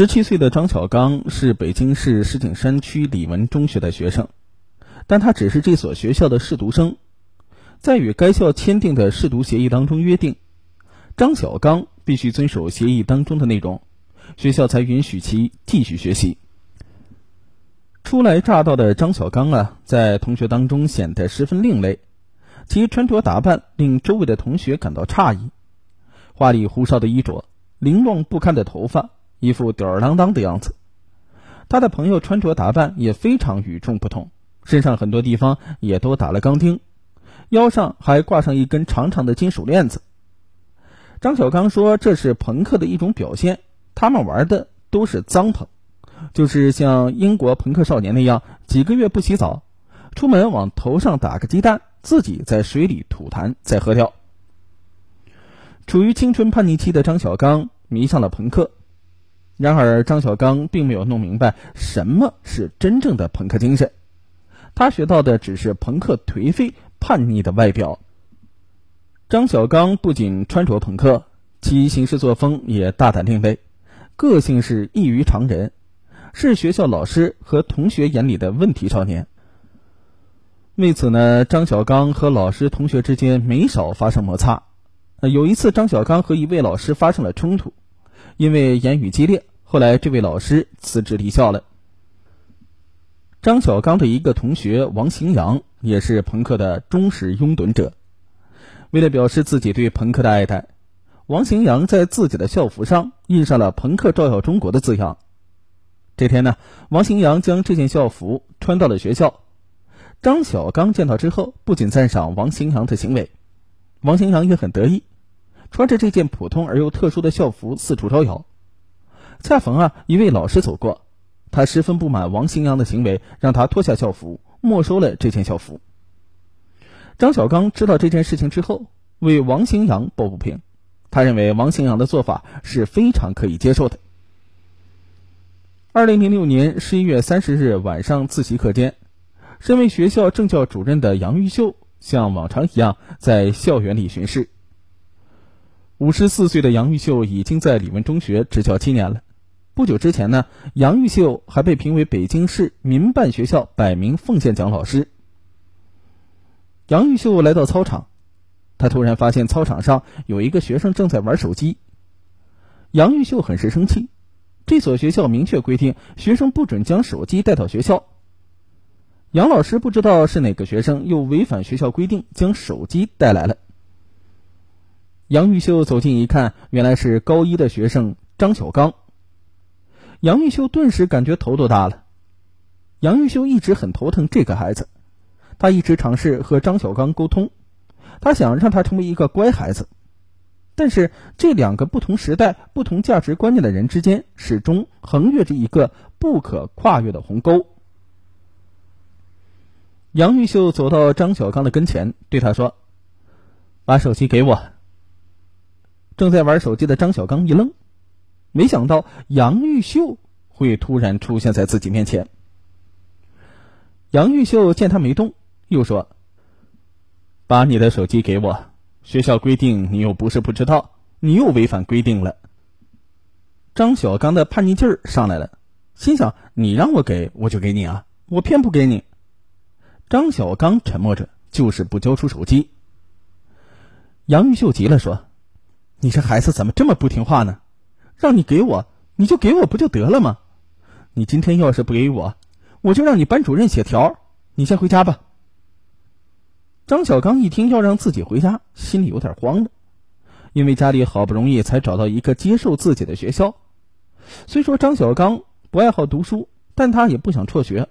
十七岁的张小刚是北京市石景山区李文中学的学生，但他只是这所学校的试读生。在与该校签订的试读协议当中约定，张小刚必须遵守协议当中的内容，学校才允许其继续学习。初来乍到的张小刚啊，在同学当中显得十分另类，其穿着打扮令周围的同学感到诧异，花里胡哨的衣着，凌乱不堪的头发。一副吊儿郎当的样子，他的朋友穿着打扮也非常与众不同，身上很多地方也都打了钢钉，腰上还挂上一根长长的金属链子。张小刚说：“这是朋克的一种表现，他们玩的都是脏朋，就是像英国朋克少年那样，几个月不洗澡，出门往头上打个鸡蛋，自己在水里吐痰再喝掉。”处于青春叛逆期的张小刚迷上了朋克。然而，张小刚并没有弄明白什么是真正的朋克精神，他学到的只是朋克颓废叛逆的外表。张小刚不仅穿着朋克，其行事作风也大胆另类，个性是异于常人，是学校老师和同学眼里的问题少年。为此呢，张小刚和老师、同学之间没少发生摩擦。有一次，张小刚和一位老师发生了冲突，因为言语激烈。后来，这位老师辞职离校了。张小刚的一个同学王行阳也是朋克的忠实拥趸者。为了表示自己对朋克的爱戴，王行阳在自己的校服上印上了“朋克照耀中国”的字样。这天呢，王行阳将这件校服穿到了学校。张小刚见到之后，不仅赞赏王行阳的行为，王行阳也很得意，穿着这件普通而又特殊的校服四处招摇。恰逢啊，一位老师走过，他十分不满王新阳的行为，让他脱下校服，没收了这件校服。张小刚知道这件事情之后，为王新阳抱不平，他认为王新阳的做法是非常可以接受的。二零零六年十一月三十日晚上自习课间，身为学校政教主任的杨玉秀像往常一样在校园里巡视。五十四岁的杨玉秀已经在李文中学执教七年了。不久之前呢，杨玉秀还被评为北京市民办学校百名奉献奖老师。杨玉秀来到操场，他突然发现操场上有一个学生正在玩手机。杨玉秀很是生气，这所学校明确规定，学生不准将手机带到学校。杨老师不知道是哪个学生又违反学校规定将手机带来了。杨玉秀走近一看，原来是高一的学生张小刚。杨玉秀顿时感觉头都大了。杨玉秀一直很头疼这个孩子，他一直尝试和张小刚沟通，他想让他成为一个乖孩子，但是这两个不同时代、不同价值观念的人之间，始终横越着一个不可跨越的鸿沟。杨玉秀走到张小刚的跟前，对他说：“把手机给我。”正在玩手机的张小刚一愣。没想到杨玉秀会突然出现在自己面前。杨玉秀见他没动，又说：“把你的手机给我，学校规定你又不是不知道，你又违反规定了。”张小刚的叛逆劲儿上来了，心想：“你让我给我就给你啊，我偏不给你。”张小刚沉默着，就是不交出手机。杨玉秀急了，说：“你这孩子怎么这么不听话呢？”让你给我，你就给我不就得了吗？你今天要是不给我，我就让你班主任写条。你先回家吧。张小刚一听要让自己回家，心里有点慌了，因为家里好不容易才找到一个接受自己的学校。虽说张小刚不爱好读书，但他也不想辍学。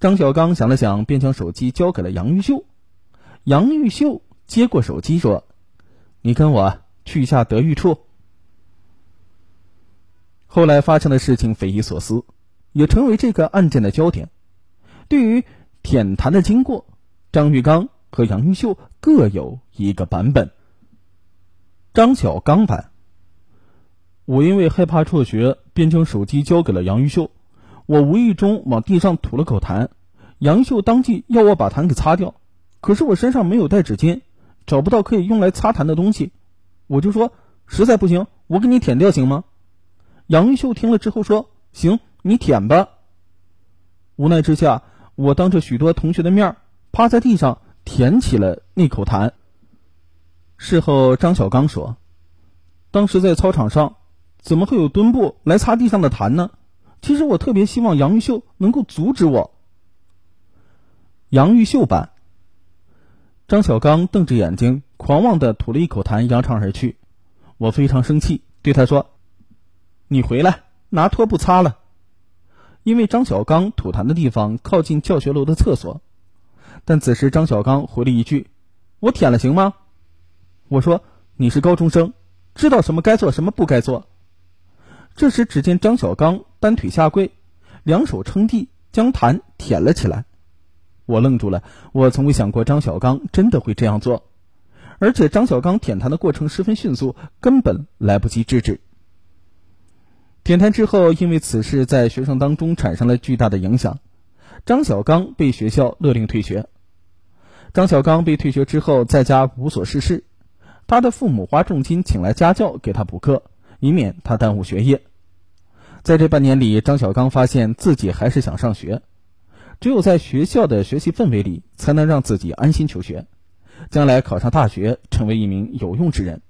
张小刚想了想，便将手机交给了杨玉秀。杨玉秀接过手机说：“你跟我去一下德育处。”后来发生的事情匪夷所思，也成为这个案件的焦点。对于舔痰的经过，张玉刚和杨玉秀各有一个版本。张小刚版：我因为害怕辍学，便将手机交给了杨玉秀。我无意中往地上吐了口痰，杨秀当即要我把痰给擦掉，可是我身上没有带纸巾，找不到可以用来擦痰的东西，我就说实在不行，我给你舔掉行吗？杨玉秀听了之后说：“行，你舔吧。”无奈之下，我当着许多同学的面趴在地上舔起了那口痰。事后，张小刚说：“当时在操场上，怎么会有墩布来擦地上的痰呢？其实我特别希望杨玉秀能够阻止我。”杨玉秀版。张小刚瞪着眼睛，狂妄的吐了一口痰，扬长而去。我非常生气，对他说：“你回来拿拖布擦了。”因为张小刚吐痰的地方靠近教学楼的厕所，但此时张小刚回了一句：“我舔了行吗？”我说：“你是高中生，知道什么该做，什么不该做。”这时，只见张小刚单腿下跪，两手撑地，将痰舔了起来。我愣住了，我从未想过张小刚真的会这样做，而且张小刚舔痰的过程十分迅速，根本来不及制止。舔痰之后，因为此事在学生当中产生了巨大的影响，张小刚被学校勒令退学。张小刚被退学之后，在家无所事事。他的父母花重金请来家教给他补课，以免他耽误学业。在这半年里，张小刚发现自己还是想上学，只有在学校的学习氛围里，才能让自己安心求学，将来考上大学，成为一名有用之人。